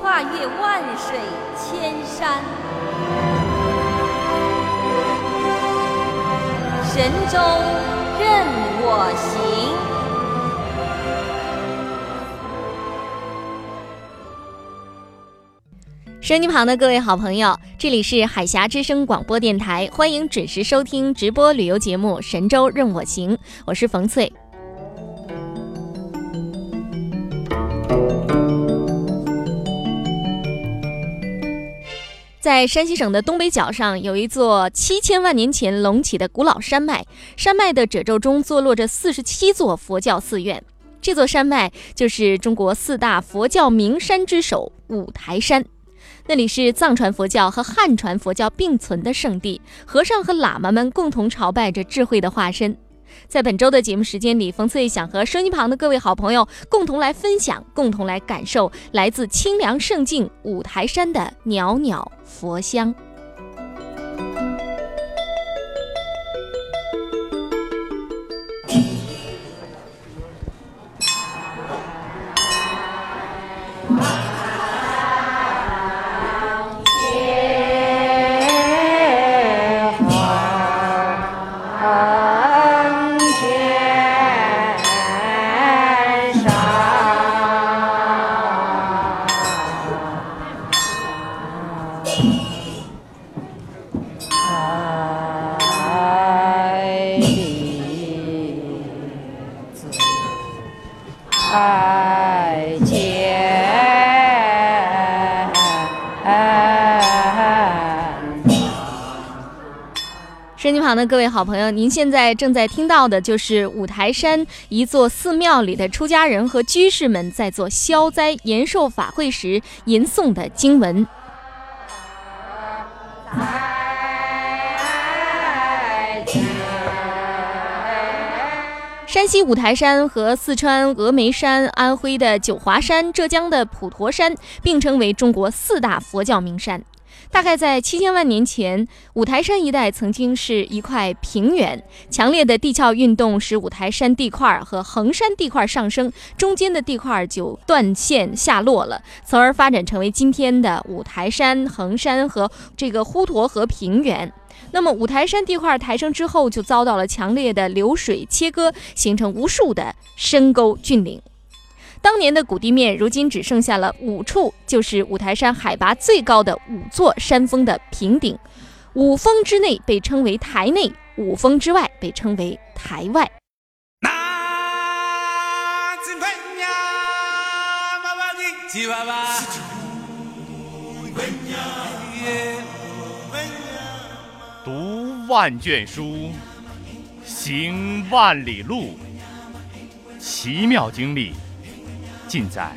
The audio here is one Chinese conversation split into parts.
跨越万水千山，神州任我行。收音机旁的各位好朋友，这里是海峡之声广播电台，欢迎准时收听直播旅游节目《神州任我行》，我是冯翠。在山西省的东北角上，有一座七千万年前隆起的古老山脉，山脉的褶皱中坐落着四十七座佛教寺院，这座山脉就是中国四大佛教名山之首五台山。那里是藏传佛教和汉传佛教并存的圣地，和尚和喇嘛们共同朝拜着智慧的化身。在本周的节目时间里，冯翠想和收音旁的各位好朋友共同来分享，共同来感受来自清凉胜境五台山的袅袅佛香。身机旁的各位好朋友，您现在正在听到的就是五台山一座寺庙里的出家人和居士们在做消灾延寿法会时吟诵的经文。山西五台山和四川峨眉山、安徽的九华山、浙江的普陀山并称为中国四大佛教名山。大概在七千万年前，五台山一带曾经是一块平原，强烈的地壳运动使五台山地块和衡山地块上升，中间的地块就断线下落了，从而发展成为今天的五台山、衡山和这个滹沱河平原。那么五台山地块抬升之后，就遭到了强烈的流水切割，形成无数的深沟峻岭。当年的谷地面，如今只剩下了五处，就是五台山海拔最高的五座山峰的平顶。五峰之内被称为台内，五峰之外被称为台外。读万卷书，行万里路，奇妙经历。尽在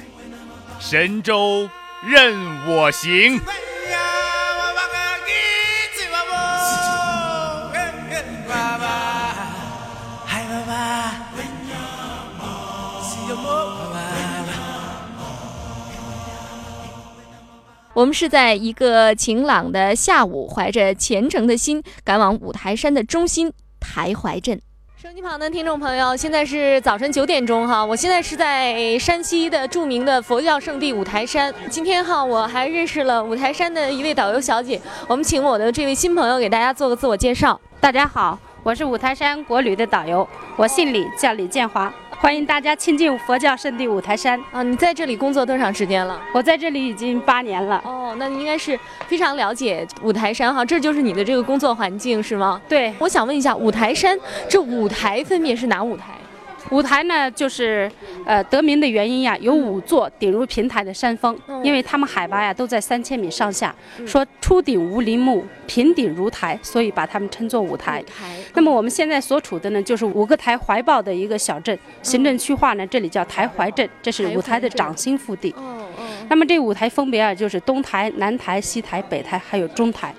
神州任我行。我们是在一个晴朗的下午，怀着虔诚的心，赶往五台山的中心台怀镇。手机旁的听众朋友，现在是早晨九点钟哈，我现在是在山西的著名的佛教圣地五台山。今天哈，我还认识了五台山的一位导游小姐，我们请我的这位新朋友给大家做个自我介绍。大家好，我是五台山国旅的导游，我姓李，叫李建华。欢迎大家亲近佛教圣地五台山啊！你在这里工作多长时间了？我在这里已经八年了。哦，那你应该是非常了解五台山哈，这就是你的这个工作环境是吗？对，我想问一下，五台山这五台分别是哪五台？五台呢，就是呃得名的原因呀，有五座顶如平台的山峰，因为他们海拔呀都在三千米上下。说出顶无林木，平顶如台，所以把它们称作五台。那么我们现在所处的呢，就是五个台怀抱的一个小镇，行政区划呢，这里叫台怀镇，这是五台的掌心腹地。那么这五台分别啊，就是东台、南台、西台、北台，还有中台。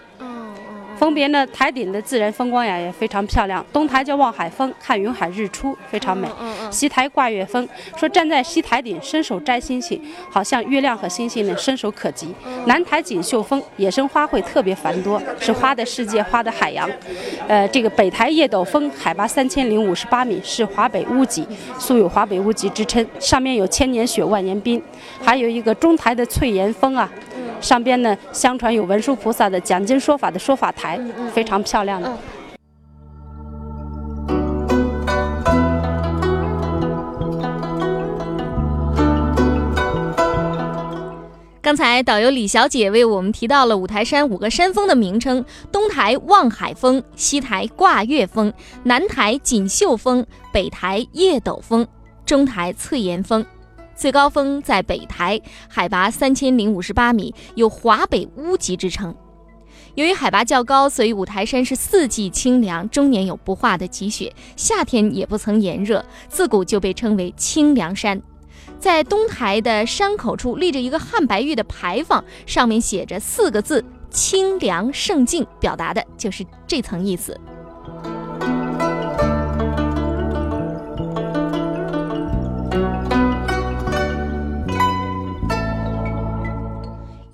分别呢，台顶的自然风光呀也非常漂亮。东台叫望海峰，看云海日出非常美。西台挂月峰，说站在西台顶伸手摘星星，好像月亮和星星呢伸手可及。南台锦绣峰，野生花卉特别繁多，是花的世界，花的海洋。呃，这个北台叶斗峰，海拔三千零五十八米，是华北屋脊，素有华北屋脊之称。上面有千年雪，万年冰。还有一个中台的翠岩峰啊。上边呢，相传有文殊菩萨的讲经说法的说法台，非常漂亮的。刚才导游李小姐为我们提到了五台山五个山峰的名称：东台望海峰，西台挂月峰，南台锦绣峰，北台叶斗峰，中台翠岩峰。最高峰在北台，海拔三千零五十八米，有华北屋脊之称。由于海拔较高，所以五台山是四季清凉，终年有不化的积雪，夏天也不曾炎热，自古就被称为清凉山。在东台的山口处立着一个汉白玉的牌坊，上面写着四个字“清凉胜境”，表达的就是这层意思。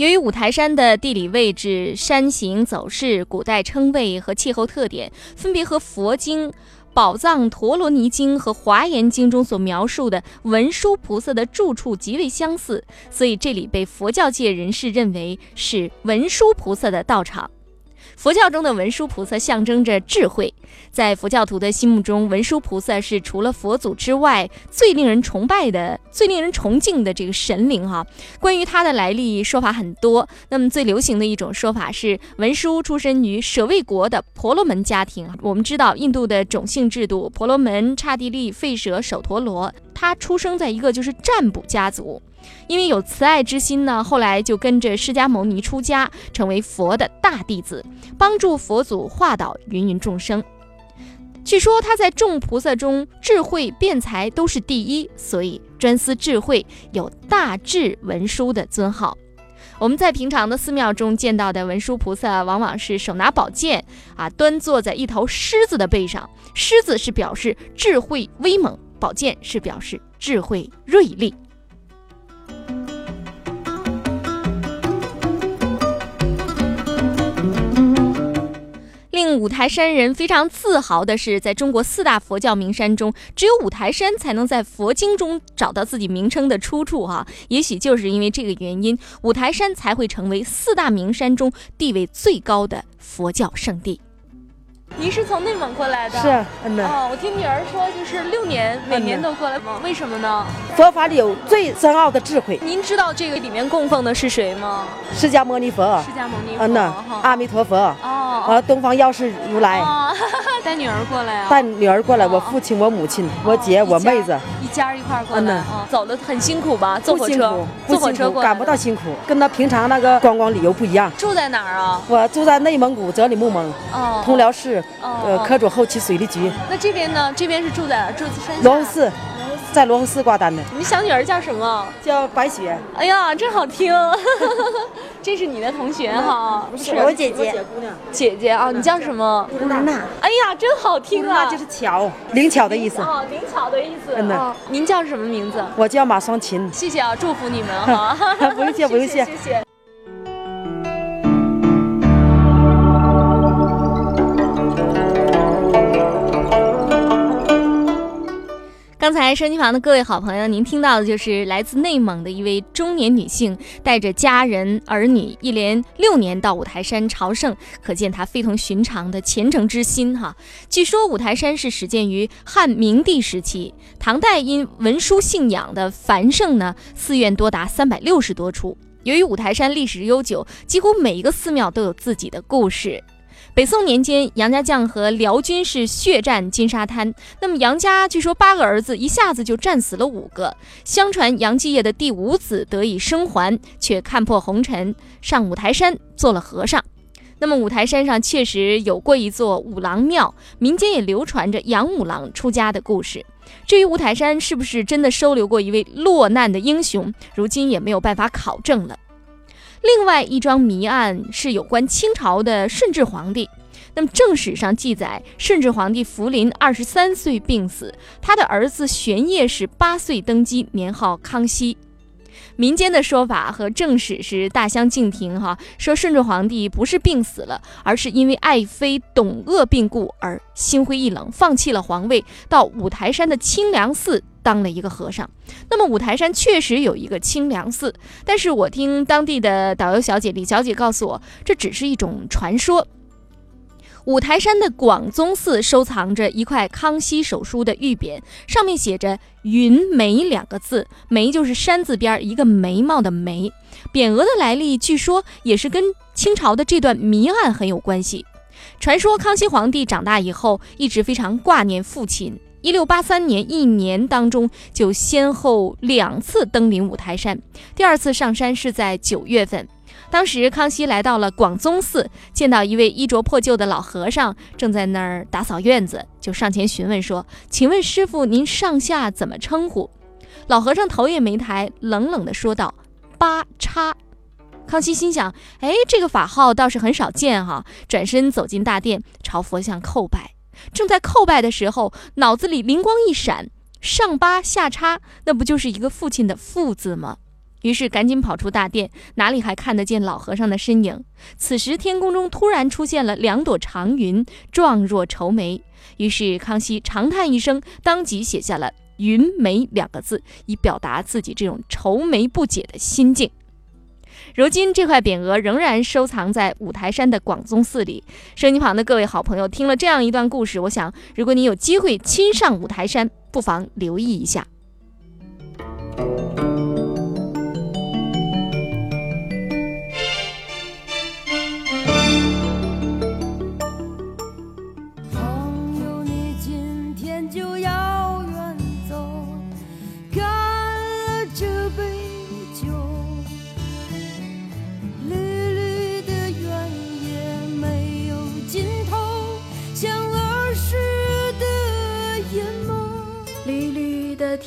由于五台山的地理位置、山形走势、古代称谓和气候特点，分别和佛经《宝藏陀罗尼经》和《华严经》中所描述的文殊菩萨的住处极为相似，所以这里被佛教界人士认为是文殊菩萨的道场。佛教中的文殊菩萨象征着智慧，在佛教徒的心目中，文殊菩萨是除了佛祖之外最令人崇拜的、最令人崇敬的这个神灵哈。关于他的来历，说法很多。那么最流行的一种说法是，文殊出身于舍卫国的婆罗门家庭。我们知道，印度的种姓制度，婆罗门、刹帝利、吠舍、首陀罗，他出生在一个就是占卜家族。因为有慈爱之心呢，后来就跟着释迦牟尼出家，成为佛的大弟子，帮助佛祖化导芸芸众生。据说他在众菩萨中智慧辩才都是第一，所以专司智慧，有大智文殊的尊号。我们在平常的寺庙中见到的文殊菩萨，往往是手拿宝剑啊，端坐在一头狮子的背上，狮子是表示智慧威猛，宝剑是表示智慧锐利。令五台山人非常自豪的是，在中国四大佛教名山中，只有五台山才能在佛经中找到自己名称的出处。哈，也许就是因为这个原因，五台山才会成为四大名山中地位最高的佛教圣地。您是从内蒙过来的？是，嗯呐。哦，我听女儿说，就是六年，每年都过来吗？为什么呢？佛法里有最深奥的智慧。您知道这个里面供奉的是谁吗？释迦牟尼佛。释迦牟尼佛。嗯呐，阿弥陀佛。哦。啊，东方药师如来。带女儿过来啊？带女儿过来，我父亲、我母亲、我姐、我妹子，一家一块过来。嗯走的很辛苦吧？坐火车。坐火车过来。感不到辛苦，跟他平常那个观光旅游不一样。住在哪儿啊？我住在内蒙古哲里木盟。哦。通辽市。呃，科主后期水利局。那这边呢？这边是住在住山罗湖寺，在罗湖寺挂单的。你小女儿叫什么？叫白雪。哎呀，真好听！这是你的同学哈？不是，我姐姐。姐姐啊，你叫什么？娜娜。哎呀，真好听啊！那就是巧，灵巧的意思。哦，灵巧的意思。嗯呐。您叫什么名字？我叫马双琴。谢谢啊，祝福你们哈。不用谢，不用谢，谢谢。刚才收音机旁的各位好朋友，您听到的就是来自内蒙的一位中年女性，带着家人儿女一连六年到五台山朝圣，可见她非同寻常的虔诚之心哈。据说五台山是始建于汉明帝时期，唐代因文殊信仰的繁盛呢，寺院多达三百六十多处。由于五台山历史悠久，几乎每一个寺庙都有自己的故事。北宋年间，杨家将和辽军是血战金沙滩。那么杨家据说八个儿子一下子就战死了五个。相传杨继业的第五子得以生还，却看破红尘，上五台山做了和尚。那么五台山上确实有过一座五郎庙，民间也流传着杨五郎出家的故事。至于五台山是不是真的收留过一位落难的英雄，如今也没有办法考证了。另外一桩谜案是有关清朝的顺治皇帝。那么正史上记载，顺治皇帝福临二十三岁病死，他的儿子玄烨是八岁登基，年号康熙。民间的说法和正史是大相径庭，哈，说顺治皇帝不是病死了，而是因为爱妃董鄂病故而心灰意冷，放弃了皇位，到五台山的清凉寺当了一个和尚。那么五台山确实有一个清凉寺，但是我听当地的导游小姐李小姐告诉我，这只是一种传说。五台山的广宗寺收藏着一块康熙手书的玉匾，上面写着“云眉”两个字，“眉”就是山字边一个眉毛的“眉”。匾额的来历，据说也是跟清朝的这段谜案很有关系。传说康熙皇帝长大以后，一直非常挂念父亲。一六八三年一年当中，就先后两次登临五台山，第二次上山是在九月份。当时康熙来到了广宗寺，见到一位衣着破旧的老和尚正在那儿打扫院子，就上前询问说：“请问师傅，您上下怎么称呼？”老和尚头也没抬，冷冷地说道：“八叉。”康熙心想：“哎，这个法号倒是很少见哈。”转身走进大殿，朝佛像叩拜。正在叩拜的时候，脑子里灵光一闪：“上八下叉，那不就是一个父亲的父字吗？”于是赶紧跑出大殿，哪里还看得见老和尚的身影？此时天空中突然出现了两朵长云，状若愁眉。于是康熙长叹一声，当即写下了“云眉”两个字，以表达自己这种愁眉不解的心境。如今这块匾额仍然收藏在五台山的广宗寺里。收音旁的各位好朋友，听了这样一段故事，我想，如果你有机会亲上五台山，不妨留意一下。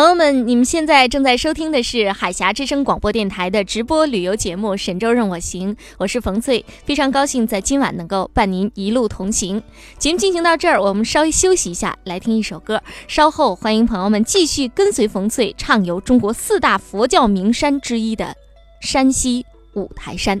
朋友们，你们现在正在收听的是海峡之声广播电台的直播旅游节目《神州任我行》，我是冯翠，非常高兴在今晚能够伴您一路同行。节目进行到这儿，我们稍微休息一下，来听一首歌。稍后欢迎朋友们继续跟随冯翠畅游中国四大佛教名山之一的山西五台山。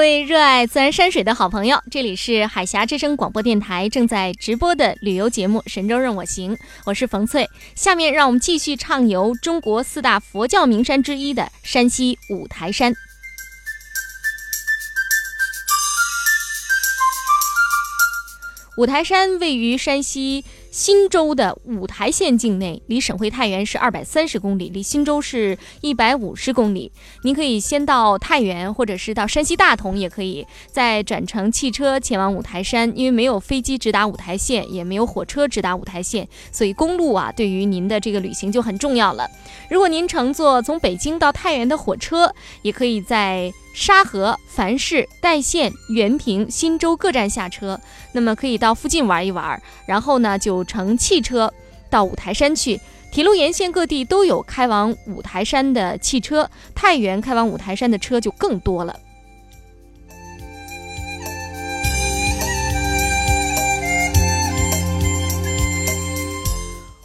位热爱自然山水的好朋友，这里是海峡之声广播电台正在直播的旅游节目《神州任我行》，我是冯翠。下面让我们继续畅游中国四大佛教名山之一的山西五台山。五台山位于山西。忻州的五台县境内，离省会太原是二百三十公里，离忻州是一百五十公里。您可以先到太原，或者是到山西大同，也可以再转乘汽车前往五台山。因为没有飞机直达五台县，也没有火车直达五台县，所以公路啊，对于您的这个旅行就很重要了。如果您乘坐从北京到太原的火车，也可以在。沙河、樊市、代县、原平、忻州各站下车，那么可以到附近玩一玩，然后呢就乘汽车到五台山去。铁路沿线各地都有开往五台山的汽车，太原开往五台山的车就更多了。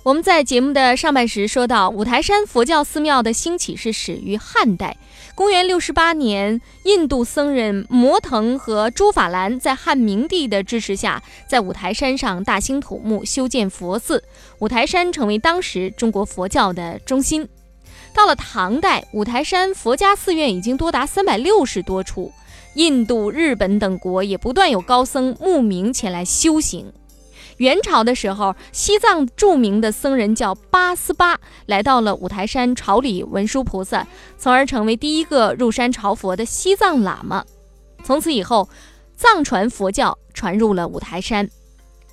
我们在节目的上半时说到，五台山佛教寺庙的兴起是始于汉代。公元六十八年，印度僧人摩腾和朱法兰在汉明帝的支持下，在五台山上大兴土木，修建佛寺，五台山成为当时中国佛教的中心。到了唐代，五台山佛家寺院已经多达三百六十多处，印度、日本等国也不断有高僧慕名前来修行。元朝的时候，西藏著名的僧人叫八思巴，来到了五台山朝礼文殊菩萨，从而成为第一个入山朝佛的西藏喇嘛。从此以后，藏传佛教传入了五台山，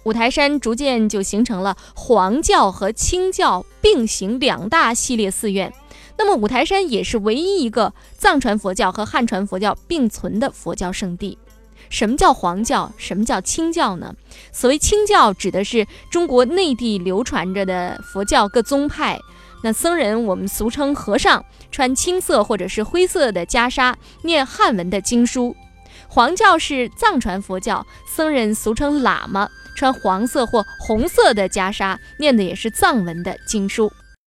五台山逐渐就形成了黄教和清教并行两大系列寺院。那么，五台山也是唯一一个藏传佛教和汉传佛教并存的佛教圣地。什么叫黄教？什么叫清教呢？所谓清教，指的是中国内地流传着的佛教各宗派。那僧人，我们俗称和尚，穿青色或者是灰色的袈裟，念汉文的经书。黄教是藏传佛教，僧人俗称喇嘛，穿黄色或红色的袈裟，念的也是藏文的经书。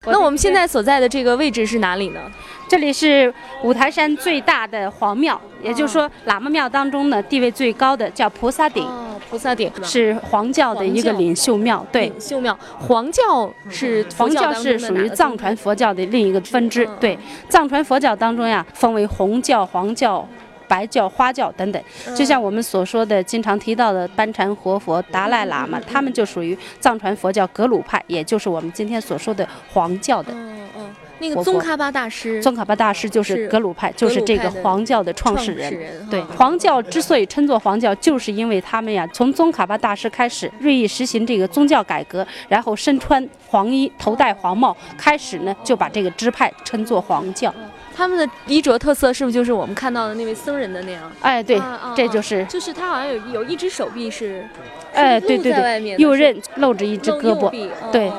那我们现在所在的这个位置是哪里呢？这里是五台山最大的黄庙，也就是说喇嘛庙当中呢地位最高的叫菩萨顶。菩萨顶是黄教的一个领袖庙，对，领袖庙。黄教是黄教是属于藏传佛教的另一个分支，对，藏传佛教当中呀分为红教、黄教。白教、花教等等，就像我们所说的、经常提到的班禅活佛、达赖喇嘛，他们就属于藏传佛教格鲁派，也就是我们今天所说的黄教的。嗯嗯，那个宗喀巴大师，宗喀巴大师就是格鲁派，就是这个黄教的创始人。对，黄教之所以称作黄教，就是因为他们呀，从宗喀巴大师开始锐意实行这个宗教改革，然后身穿黄衣，头戴黄帽，开始呢就把这个支派称作黄教。他们的衣着特色是不是就是我们看到的那位僧人的那样？哎，对，这就是，就是他好像有有一只手臂是。哎，对对对，右刃露着一只胳膊，对，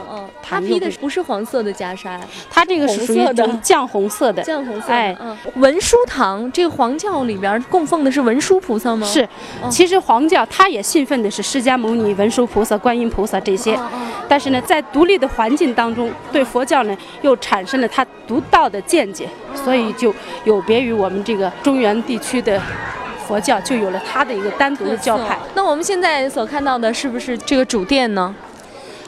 他披的不是黄色的袈裟，他这个是属于绛红色的，绛红色。哎，文殊堂这个黄教里边供奉的是文殊菩萨吗？是，其实黄教他也信奉的是释迦牟尼、文殊菩萨、观音菩萨这些，但是呢，在独立的环境当中，对佛教呢又产生了他独到的见解，所以就有别于我们这个中原地区的。佛教就有了它的一个单独的教派。那我们现在所看到的是不是这个主殿呢？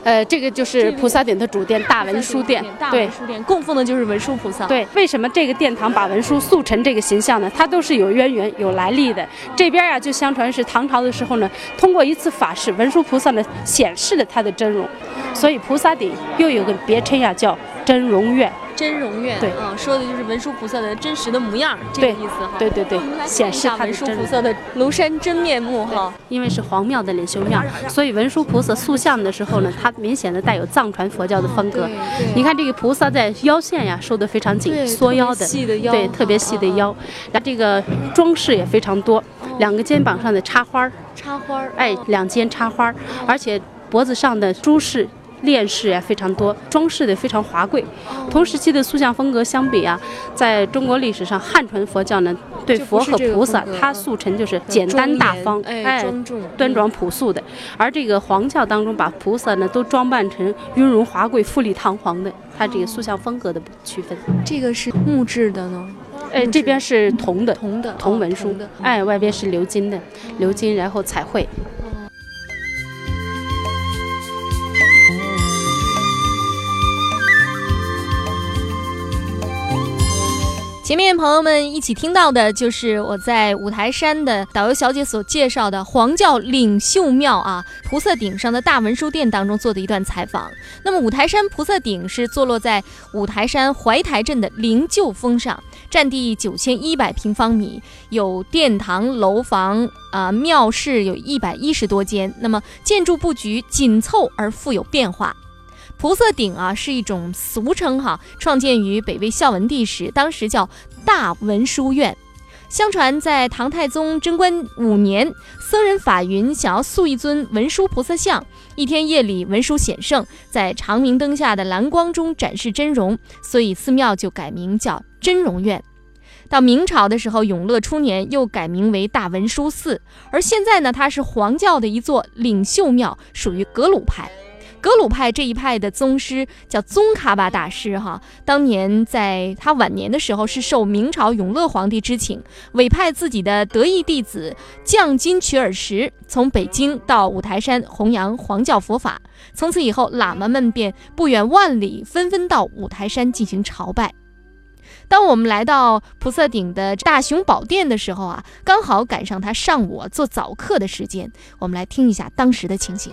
呃，这个就是菩萨顶的主殿大文殊殿。大文殊殿供奉的就是文殊菩萨。对，为什么这个殿堂把文殊塑成这个形象呢？它都是有渊源、有来历的。这边呀，就相传是唐朝的时候呢，通过一次法事，文殊菩萨呢显示了他的真容，所以菩萨顶又有个别称呀，叫真容院。真容院，对，啊，说的就是文殊菩萨的真实的模样，这个意思哈。对对对，显示文殊菩萨的庐山真面目哈。因为是黄庙的领袖庙，所以文殊菩萨塑像的时候呢，它明显的带有藏传佛教的风格。你看这个菩萨在腰线呀收的非常紧，缩腰的，对，特别细的腰。然后这个装饰也非常多，两个肩膀上的插花插花哎，两肩插花而且脖子上的珠饰。链饰也非常多，装饰的非常华贵。同时期的塑像风格相比啊，在中国历史上汉传佛教呢，对佛和菩萨，它塑成就是简单大方，哎，端庄朴素的。而这个黄教当中，把菩萨呢都装扮成雍容华贵、富丽堂皇的，它这个塑像风格的区分。这个是木质的呢？哎，这边是铜的，铜的，铜文书的。哎，外边是鎏金的，鎏金然后彩绘。前面朋友们一起听到的就是我在五台山的导游小姐所介绍的黄教领袖庙啊，菩萨顶上的大文殊殿当中做的一段采访。那么五台山菩萨顶是坐落在五台山怀台镇的灵鹫峰上，占地九千一百平方米，有殿堂、楼房啊、庙室有一百一十多间。那么建筑布局紧凑而富有变化。菩萨顶啊，是一种俗称哈，创建于北魏孝文帝时，当时叫大文殊院。相传在唐太宗贞观五年，僧人法云想要塑一尊文殊菩萨像。一天夜里，文殊显圣，在长明灯下的蓝光中展示真容，所以寺庙就改名叫真容院。到明朝的时候，永乐初年又改名为大文殊寺。而现在呢，它是黄教的一座领袖庙，属于格鲁派。格鲁派这一派的宗师叫宗喀巴大师，哈，当年在他晚年的时候，是受明朝永乐皇帝之请，委派自己的得意弟子降金曲尔什从北京到五台山弘扬黄教佛法。从此以后，喇嘛们便不远万里，纷纷到五台山进行朝拜。当我们来到菩萨顶的大雄宝殿的时候啊，刚好赶上他上午做早课的时间。我们来听一下当时的情形。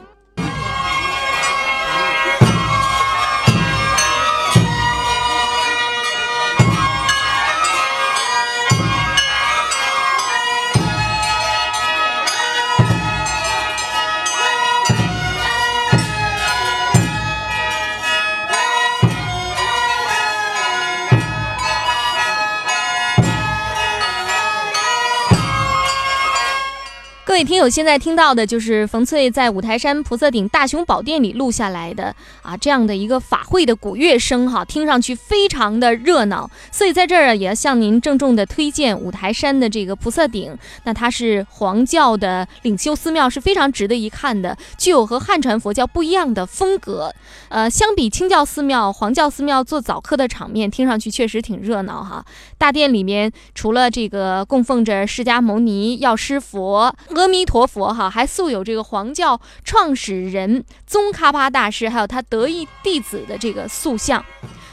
各位听友，现在听到的就是冯翠在五台山菩萨顶大雄宝殿里录下来的啊，这样的一个法会的鼓乐声哈，听上去非常的热闹。所以在这儿也要向您郑重的推荐五台山的这个菩萨顶，那它是黄教的领袖寺庙，是非常值得一看的，具有和汉传佛教不一样的风格。呃，相比清教寺庙、黄教寺庙做早课的场面，听上去确实挺热闹哈。大殿里面除了这个供奉着释迦牟尼、药师佛、阿弥陀佛哈，还塑有这个黄教创始人宗喀巴大师，还有他得意弟子的这个塑像。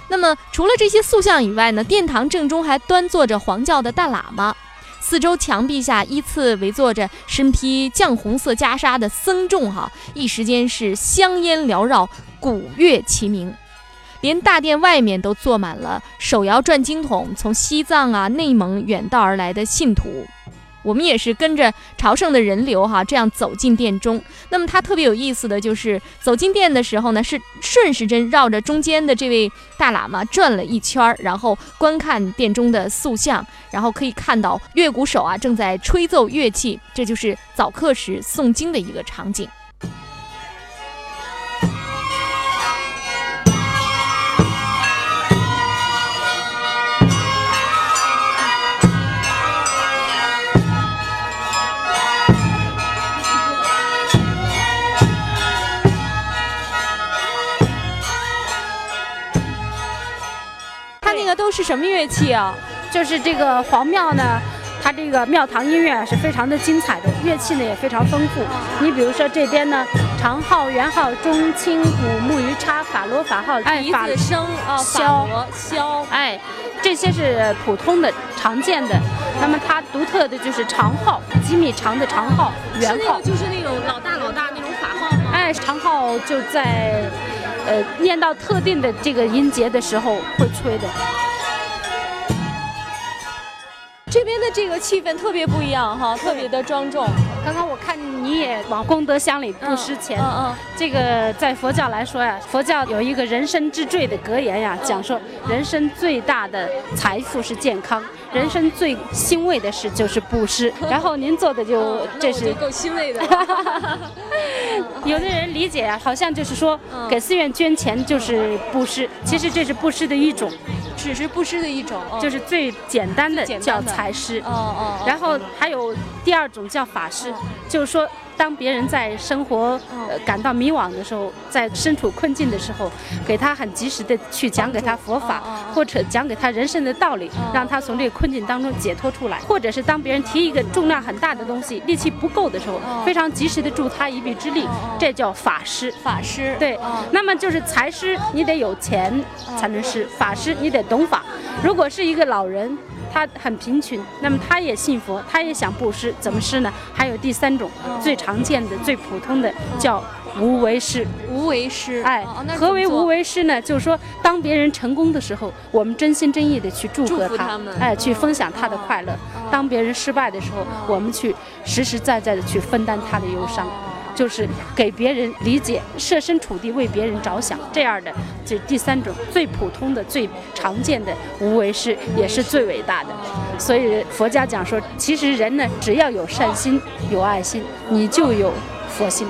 那么除了这些塑像以外呢，殿堂正中还端坐着黄教的大喇嘛，四周墙壁下依次围坐着身披绛红色袈裟的僧众哈，一时间是香烟缭绕，鼓乐齐鸣。连大殿外面都坐满了手摇转经筒，从西藏啊、内蒙远道而来的信徒。我们也是跟着朝圣的人流哈，这样走进殿中。那么它特别有意思的就是走进殿的时候呢，是顺时针绕着中间的这位大喇嘛转了一圈，然后观看殿中的塑像，然后可以看到乐鼓手啊正在吹奏乐器，这就是早课时诵经的一个场景。都是什么乐器啊？就是这个黄庙呢，它这个庙堂音乐是非常的精彩的，乐器呢也非常丰富。你比如说这边呢，长号、圆号、中、清、古、木鱼叉、法罗、法号、哎、法声啊、箫、箫，哎，这些是普通的、常见的。那么它独特的就是长号，几米长的长号、圆号，就是那种老大老大那种法号吗？哎，长号就在呃念到特定的这个音节的时候会吹的。这边的这个气氛特别不一样哈，特别的庄重。刚刚我看你也往功德箱里布施钱，嗯嗯，这个在佛教来说呀，佛教有一个人生之最的格言呀，讲说人生最大的财富是健康，人生最欣慰的事就是布施。然后您做的就这是够欣慰的。有的人理解啊，好像就是说给寺院捐钱就是布施，其实这是布施的一种。只是布施的一种，就是最简单的叫财施。哦哦。然后还有第二种叫法施，就是说。当别人在生活呃感到迷惘的时候，在身处困境的时候，给他很及时的去讲给他佛法，或者讲给他人生的道理，让他从这个困境当中解脱出来。或者是当别人提一个重量很大的东西，力气不够的时候，非常及时的助他一臂之力，这叫法师。法师对，那么就是财师，你得有钱才能施；法师你得懂法。如果是一个老人。他很贫穷，那么他也信佛，他也想布施，怎么施呢？还有第三种，最常见的、最普通的，叫无为师。无为师，哎，何为无为师呢？就是说，当别人成功的时候，我们真心真意的去祝贺他，哎，去分享他的快乐；当别人失败的时候，我们去实实在在的去分担他的忧伤。就是给别人理解，设身处地为别人着想，这样的这第三种最普通的、最常见的无为是，也是最伟大的。所以佛家讲说，其实人呢，只要有善心、有爱心，你就有佛心。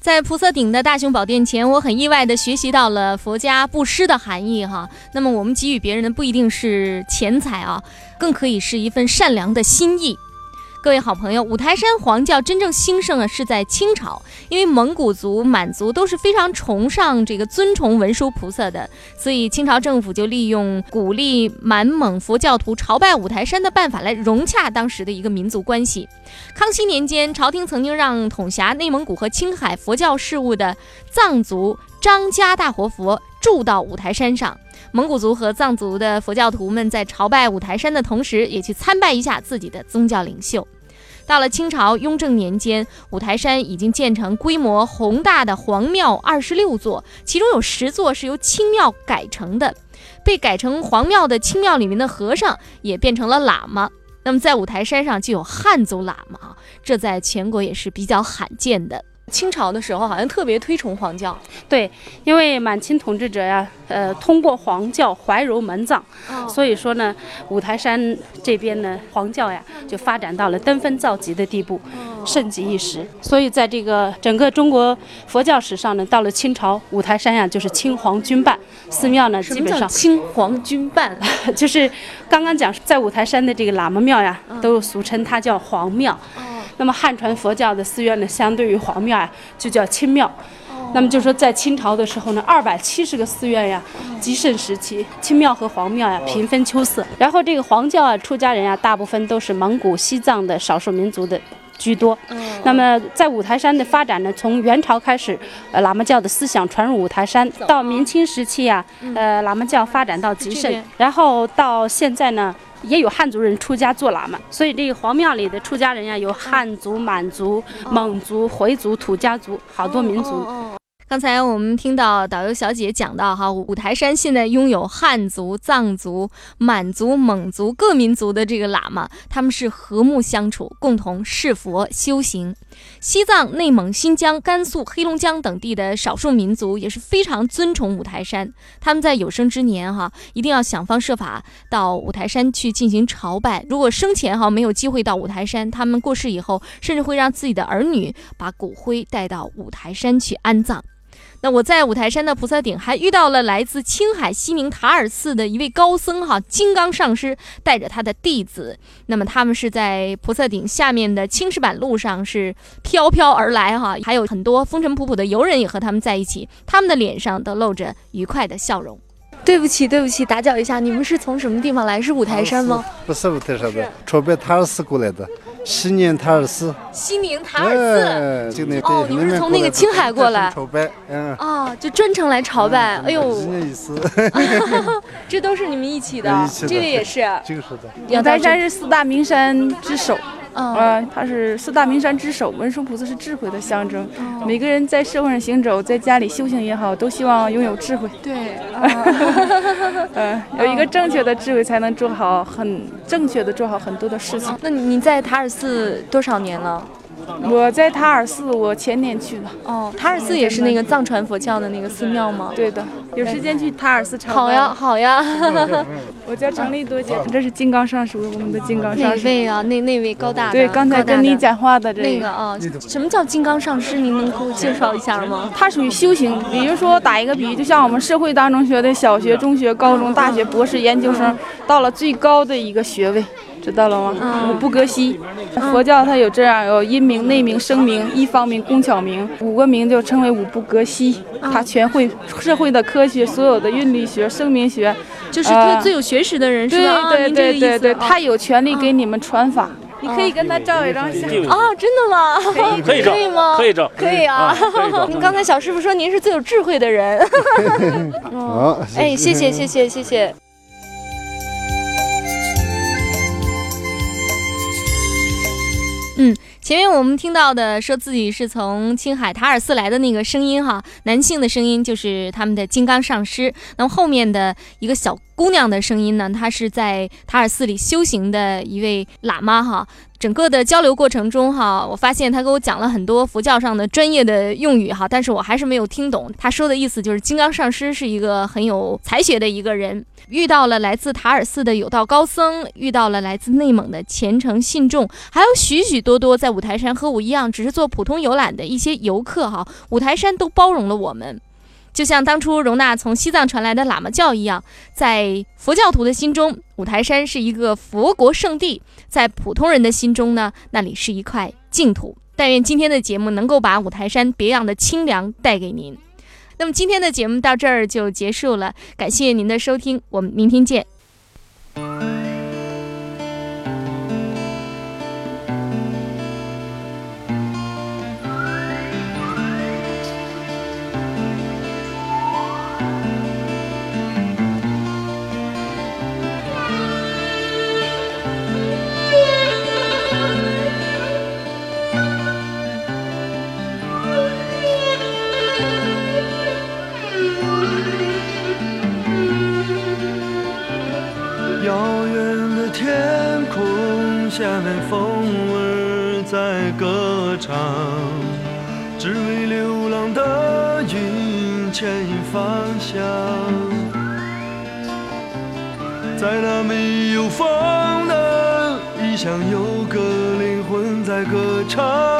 在菩萨顶的大雄宝殿前，我很意外地学习到了佛家布施的含义哈。那么我们给予别人的不一定是钱财啊，更可以是一份善良的心意。各位好朋友，五台山黄教真正兴盛啊，是在清朝，因为蒙古族、满族都是非常崇尚这个尊崇文殊菩萨的，所以清朝政府就利用鼓励满蒙佛教徒朝拜五台山的办法来融洽当时的一个民族关系。康熙年间，朝廷曾经让统辖内蒙古和青海佛教事务的藏族张家大活佛住到五台山上。蒙古族和藏族的佛教徒们在朝拜五台山的同时，也去参拜一下自己的宗教领袖。到了清朝雍正年间，五台山已经建成规模宏大的皇庙二十六座，其中有十座是由清庙改成的。被改成皇庙的清庙里面的和尚也变成了喇嘛。那么在五台山上就有汉族喇嘛，这在全国也是比较罕见的。清朝的时候好像特别推崇黄教，对，因为满清统治者呀，呃，通过黄教怀柔门藏，所以说呢，五台山这边呢，黄教呀就发展到了登峰造极的地步，盛极一时。所以在这个整个中国佛教史上呢，到了清朝，五台山呀就是青黄军办，寺庙呢基本上青黄军办，就是刚刚讲在五台山的这个喇嘛庙呀，都俗称它叫黄庙。那么汉传佛教的寺院呢，相对于皇庙啊，就叫清庙。那么就说在清朝的时候呢，二百七十个寺院呀，极盛时期，清庙和皇庙呀平分秋色。然后这个黄教啊，出家人啊，大部分都是蒙古、西藏的少数民族的居多。那么在五台山的发展呢，从元朝开始，呃，喇嘛教的思想传入五台山，到明清时期呀，呃，喇嘛教发展到极盛，然后到现在呢。也有汉族人出家做喇嘛，所以这个黄庙里的出家人呀，有汉族、满族、蒙族、回族、土家族，好多民族。刚才我们听到导游小姐讲到哈，五台山现在拥有汉族、藏族、满族、蒙族各民族的这个喇嘛，他们是和睦相处，共同侍佛修行。西藏、内蒙、新疆、甘肃、黑龙江等地的少数民族也是非常尊崇五台山，他们在有生之年哈，一定要想方设法到五台山去进行朝拜。如果生前哈没有机会到五台山，他们过世以后，甚至会让自己的儿女把骨灰带到五台山去安葬。那我在五台山的菩萨顶还遇到了来自青海西宁塔尔寺的一位高僧哈，金刚上师带着他的弟子，那么他们是在菩萨顶下面的青石板路上是飘飘而来哈，还有很多风尘仆仆的游人也和他们在一起，他们的脸上都露着愉快的笑容。对不起，对不起，打搅一下，你们是从什么地方来？是五台山吗？不是五台山的，朝拜塔尔寺过来的。西宁塔尔寺，西宁塔尔寺，哦，你们是从那个青海过来。朝拜，嗯，哦，就专程来朝拜，哎呦，这都是你们 一起的，这个也是，这个是的，五台山是四大名山之首。嗯，它是四大名山之首，文殊菩萨是智慧的象征。每个人在社会上行走，在家里修行也好，都希望拥有智慧。对，嗯，有一个正确的智慧，才能做好很正确的做好很多的事情。那你在塔尔寺多少年了？我在塔尔寺，我前年去的。哦，塔尔寺也是那个藏传佛教的那个寺庙吗？对的，有时间去塔尔寺朝拜。好呀，好呀。我叫成立多姐，这是金刚上师，我们的金刚上师。哪位啊？那那位高大的？对，刚才跟你讲话的这那个啊。什么叫金刚上师？您能给我介绍一下吗？他属于修行，比如说打一个比喻，就像我们社会当中学的小学、中学、高中、大学、博士、研究生，到了最高的一个学位。知道了吗？五不隔西，佛教它有这样有阴明、内明、声明、一方明、工巧明，五个明就称为五不隔西。它全会社会的科学，所有的运力学、声明学，就是他最有学识的人，是吧？对对对对，他有权利给你们传法。你可以跟他照一张相啊！真的吗？可以可以吗？可以照，可以啊！您 刚才小师傅说您是最有智慧的人。好，哎，谢谢谢谢谢谢。前面我们听到的说自己是从青海塔尔寺来的那个声音哈，男性的声音就是他们的金刚上师。那么后面的一个小姑娘的声音呢，她是在塔尔寺里修行的一位喇嘛哈。整个的交流过程中哈，我发现他给我讲了很多佛教上的专业的用语哈，但是我还是没有听懂他说的意思，就是金刚上师是一个很有才学的一个人。遇到了来自塔尔寺的有道高僧，遇到了来自内蒙的虔诚信众，还有许许多多在五台山和我一样只是做普通游览的一些游客哈。五台山都包容了我们，就像当初容纳从西藏传来的喇嘛教一样，在佛教徒的心中，五台山是一个佛国圣地；在普通人的心中呢，那里是一块净土。但愿今天的节目能够把五台山别样的清凉带给您。那么今天的节目到这儿就结束了，感谢您的收听，我们明天见。歌唱，只为流浪的云牵引方向，在那没有风的异乡，有个灵魂在歌唱。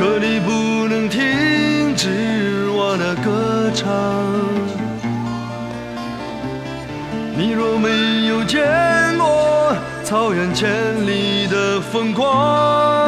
可你不能停止我的歌唱。你若没有见过草原千里的风光。